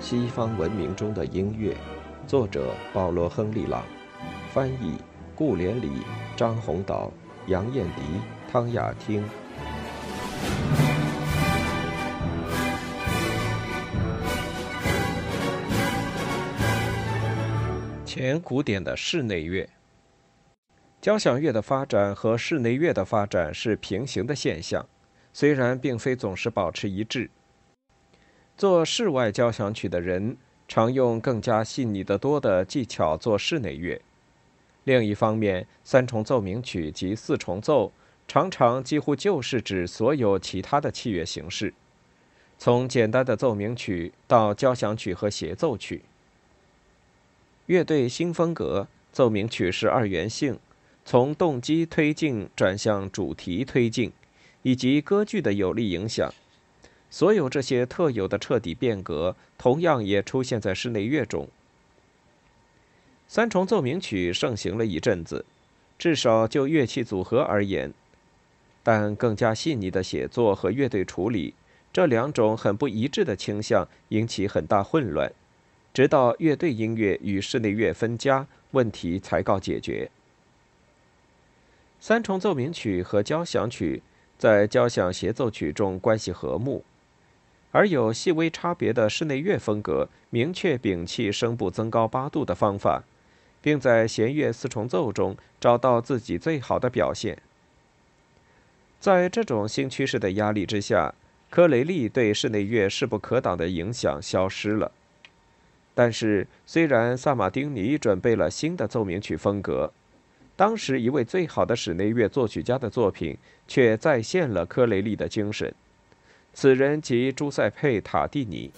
西方文明中的音乐，作者保罗·亨利·朗，翻译顾连理、张宏导、杨艳迪、汤雅汀。前古典的室内乐，交响乐的发展和室内乐的发展是平行的现象，虽然并非总是保持一致。做室外交响曲的人常用更加细腻得多的技巧做室内乐。另一方面，三重奏鸣曲及四重奏常常几乎就是指所有其他的器乐形式，从简单的奏鸣曲到交响曲和协奏曲。乐队新风格奏鸣曲是二元性，从动机推进转向主题推进，以及歌剧的有力影响。所有这些特有的彻底变革，同样也出现在室内乐中。三重奏鸣曲盛行了一阵子，至少就乐器组合而言。但更加细腻的写作和乐队处理，这两种很不一致的倾向引起很大混乱。直到乐队音乐与室内乐分家，问题才告解决。三重奏鸣曲和交响曲在交响协奏曲中关系和睦。而有细微差别的室内乐风格，明确摒弃声部增高八度的方法，并在弦乐四重奏中找到自己最好的表现。在这种新趋势的压力之下，科雷利对室内乐势不可挡的影响消失了。但是，虽然萨马丁尼准备了新的奏鸣曲风格，当时一位最好的室内乐作曲家的作品却再现了科雷利的精神。此人即朱塞佩·塔蒂尼。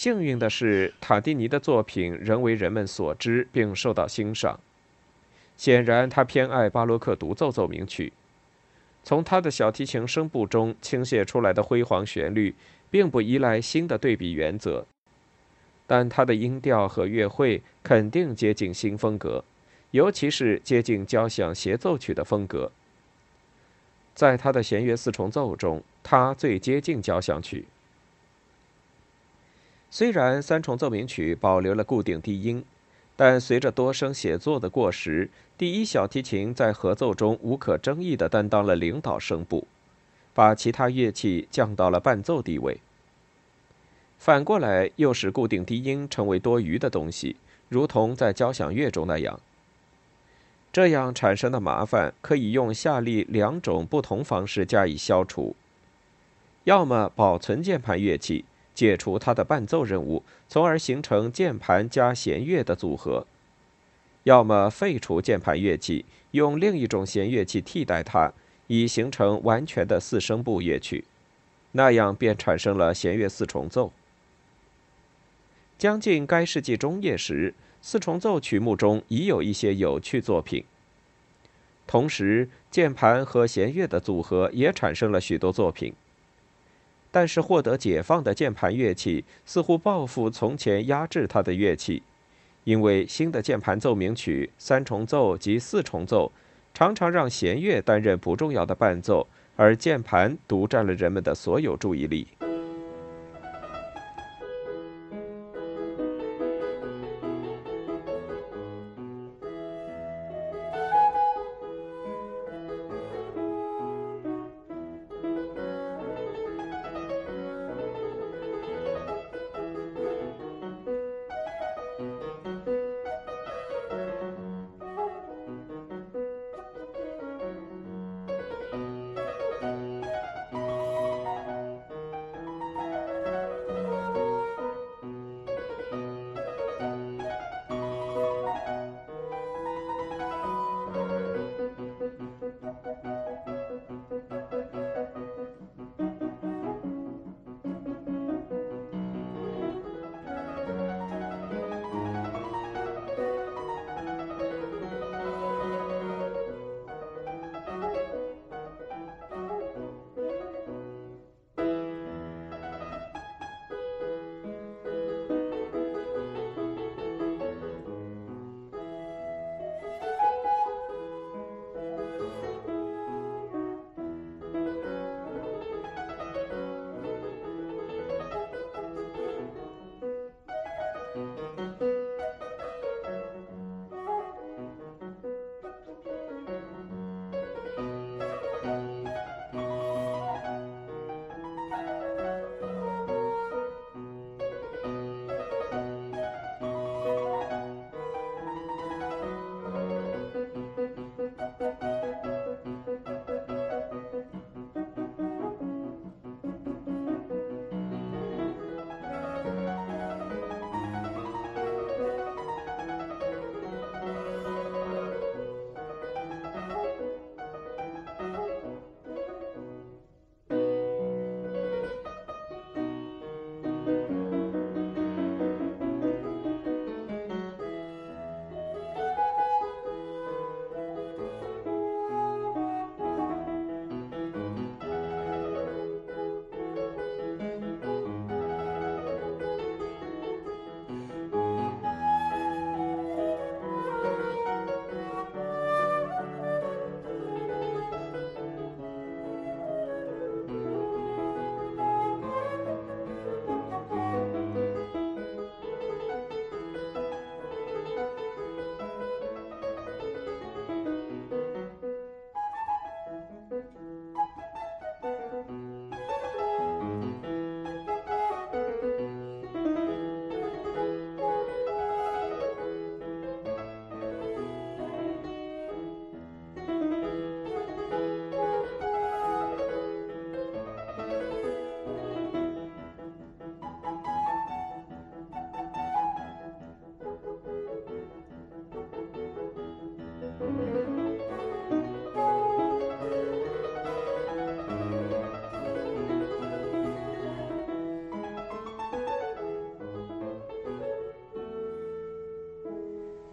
幸运的是，塔蒂尼的作品仍为人们所知并受到欣赏。显然，他偏爱巴洛克独奏奏鸣曲。从他的小提琴声部中倾泻出来的辉煌旋律，并不依赖新的对比原则，但他的音调和乐会肯定接近新风格，尤其是接近交响协奏曲的风格。在他的弦乐四重奏中，他最接近交响曲。虽然三重奏鸣曲保留了固定低音，但随着多声写作的过时，第一小提琴在合奏中无可争议地担当了领导声部，把其他乐器降到了伴奏地位。反过来，又使固定低音成为多余的东西，如同在交响乐中那样。这样产生的麻烦可以用下列两种不同方式加以消除：要么保存键盘乐器。解除它的伴奏任务，从而形成键盘加弦乐的组合；要么废除键盘乐器，用另一种弦乐器替代它，以形成完全的四声部乐曲。那样便产生了弦乐四重奏。将近该世纪中叶时，四重奏曲目中已有一些有趣作品。同时，键盘和弦乐的组合也产生了许多作品。但是，获得解放的键盘乐器似乎报复从前压制它的乐器，因为新的键盘奏鸣曲三重奏及四重奏常常让弦乐担任不重要的伴奏，而键盘独占了人们的所有注意力。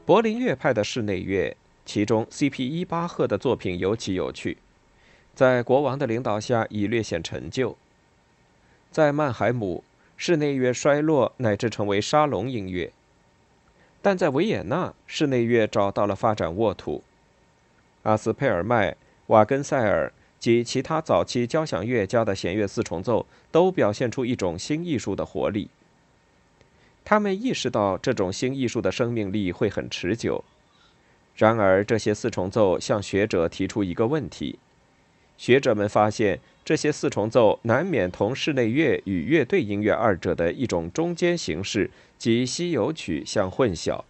柏林乐派的室内乐，其中 C.P. 伊巴赫的作品尤其有趣，在国王的领导下已略显陈旧。在曼海姆，室内乐衰落乃至成为沙龙音乐；但在维也纳，室内乐找到了发展沃土。阿斯佩尔麦、瓦根塞尔及其他早期交响乐家的弦乐四重奏都表现出一种新艺术的活力。他们意识到这种新艺术的生命力会很持久。然而，这些四重奏向学者提出一个问题：学者们发现。这些四重奏难免同室内乐与乐队音乐二者的一种中间形式及西游曲相混淆。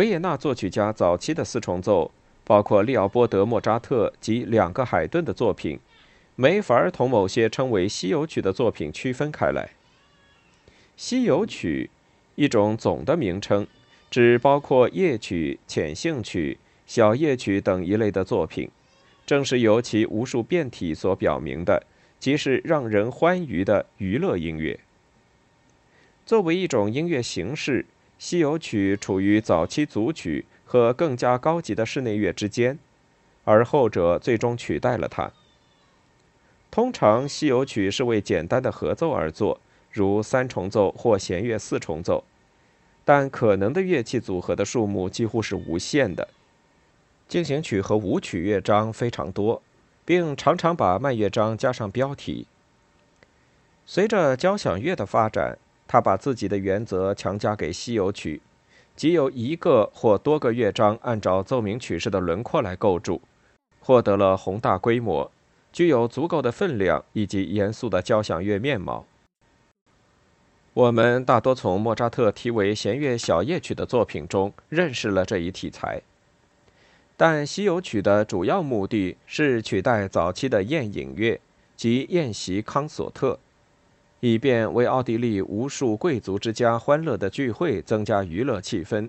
维也纳作曲家早期的四重奏，包括利奥波德·莫扎特及两个海顿的作品，没法同某些称为西游曲的作品区分开来。西游曲，一种总的名称，指包括夜曲、浅兴曲、小夜曲等一类的作品，正是由其无数变体所表明的，即是让人欢愉的娱乐音乐。作为一种音乐形式。西游曲处于早期组曲和更加高级的室内乐之间，而后者最终取代了它。通常，西游曲是为简单的合奏而作，如三重奏或弦乐四重奏，但可能的乐器组合的数目几乎是无限的。进行曲和舞曲乐章非常多，并常常把慢乐章加上标题。随着交响乐的发展。他把自己的原则强加给西游曲，即有一个或多个乐章按照奏鸣曲式的轮廓来构筑，获得了宏大规模、具有足够的分量以及严肃的交响乐面貌。我们大多从莫扎特题为弦乐小夜曲的作品中认识了这一题材，但西游曲的主要目的是取代早期的宴饮乐及宴席康索特。以便为奥地利无数贵族之家欢乐的聚会增加娱乐气氛。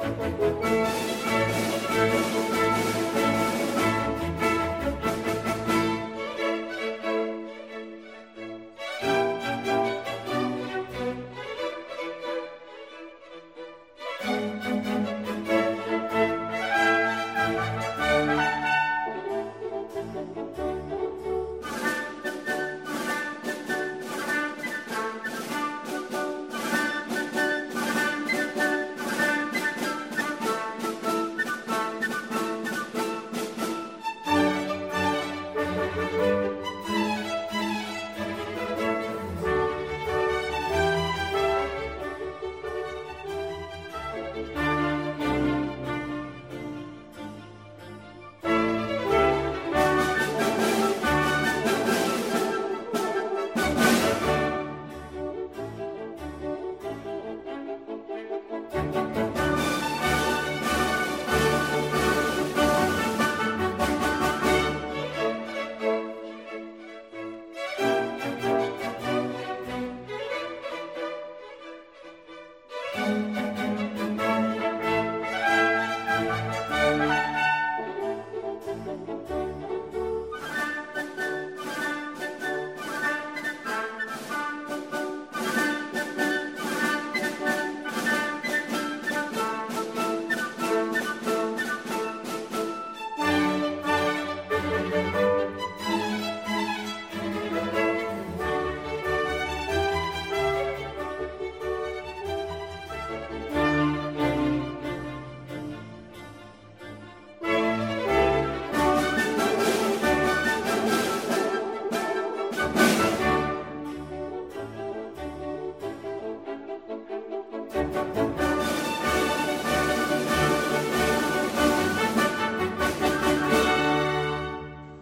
Música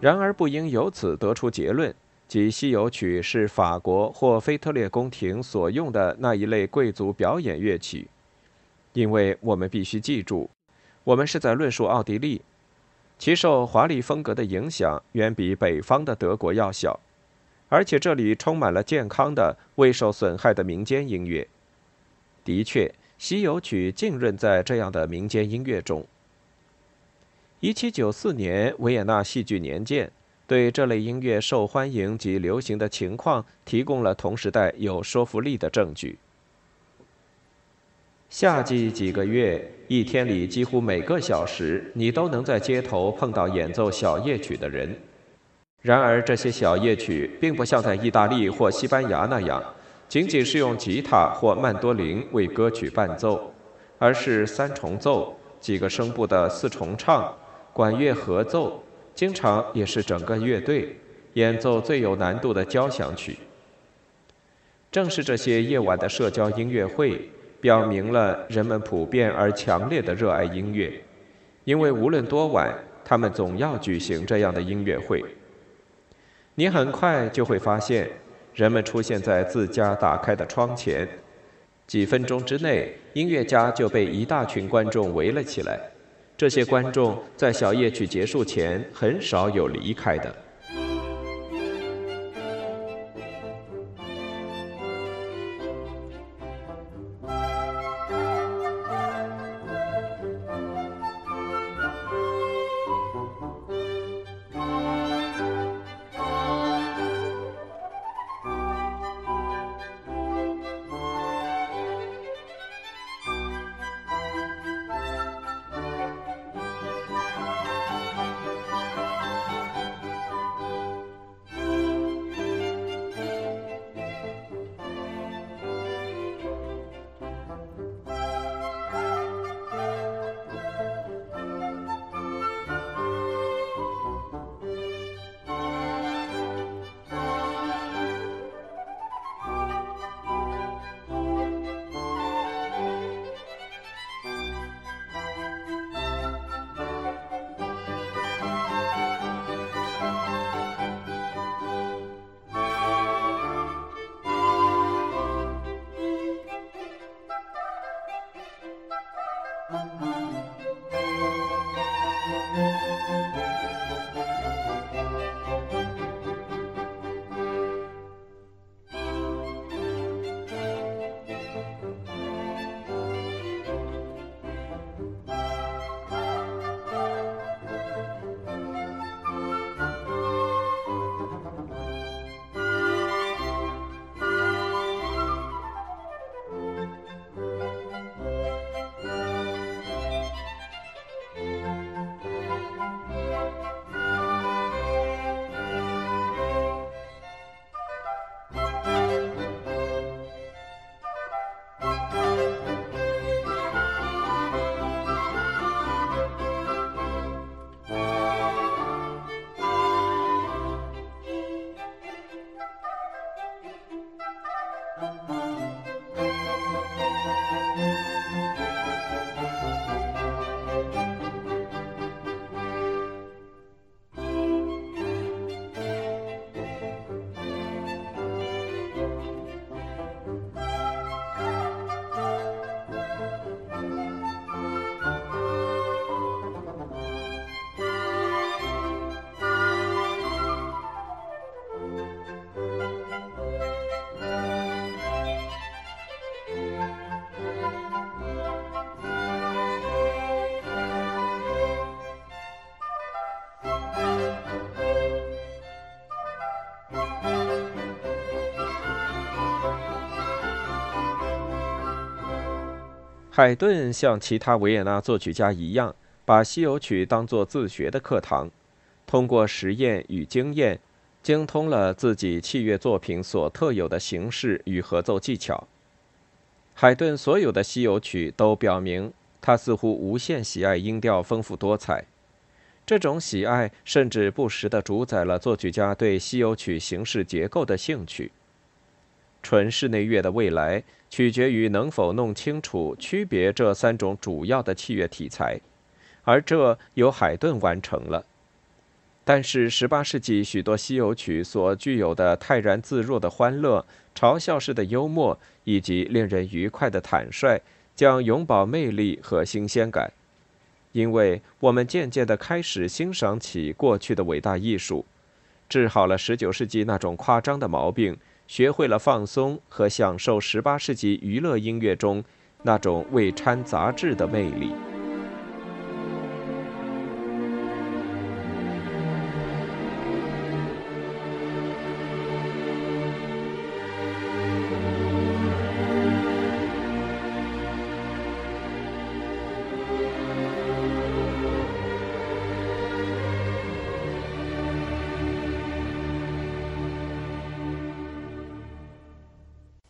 然而，不应由此得出结论，即西游曲是法国或腓特烈宫廷所用的那一类贵族表演乐曲，因为我们必须记住，我们是在论述奥地利，其受华丽风格的影响远比北方的德国要小，而且这里充满了健康的、未受损害的民间音乐。的确，西游曲浸润在这样的民间音乐中。一七九四年，维也纳戏剧年鉴对这类音乐受欢迎及流行的情况提供了同时代有说服力的证据。夏季几个月，一天里几乎每个小时，你都能在街头碰到演奏小夜曲的人。然而，这些小夜曲并不像在意大利或西班牙那样，仅仅是用吉他或曼多林为歌曲伴奏，而是三重奏、几个声部的四重唱。管乐合奏，经常也是整个乐队演奏最有难度的交响曲。正是这些夜晚的社交音乐会，表明了人们普遍而强烈的热爱音乐，因为无论多晚，他们总要举行这样的音乐会。你很快就会发现，人们出现在自家打开的窗前，几分钟之内，音乐家就被一大群观众围了起来。这些观众在小夜曲结束前很少有离开的。Thank you. 海顿像其他维也纳作曲家一样，把西游曲当作自学的课堂，通过实验与经验，精通了自己器乐作品所特有的形式与合奏技巧。海顿所有的西游曲都表明，他似乎无限喜爱音调丰富多彩。这种喜爱甚至不时地主宰了作曲家对西游曲形式结构的兴趣。纯室内乐的未来取决于能否弄清楚区别这三种主要的器乐题材，而这由海顿完成了。但是，18世纪许多西游曲所具有的泰然自若的欢乐、嘲笑式的幽默以及令人愉快的坦率，将永葆魅力和新鲜感。因为我们渐渐地开始欣赏起过去的伟大艺术，治好了19世纪那种夸张的毛病，学会了放松和享受18世纪娱乐音乐中那种未掺杂质的魅力。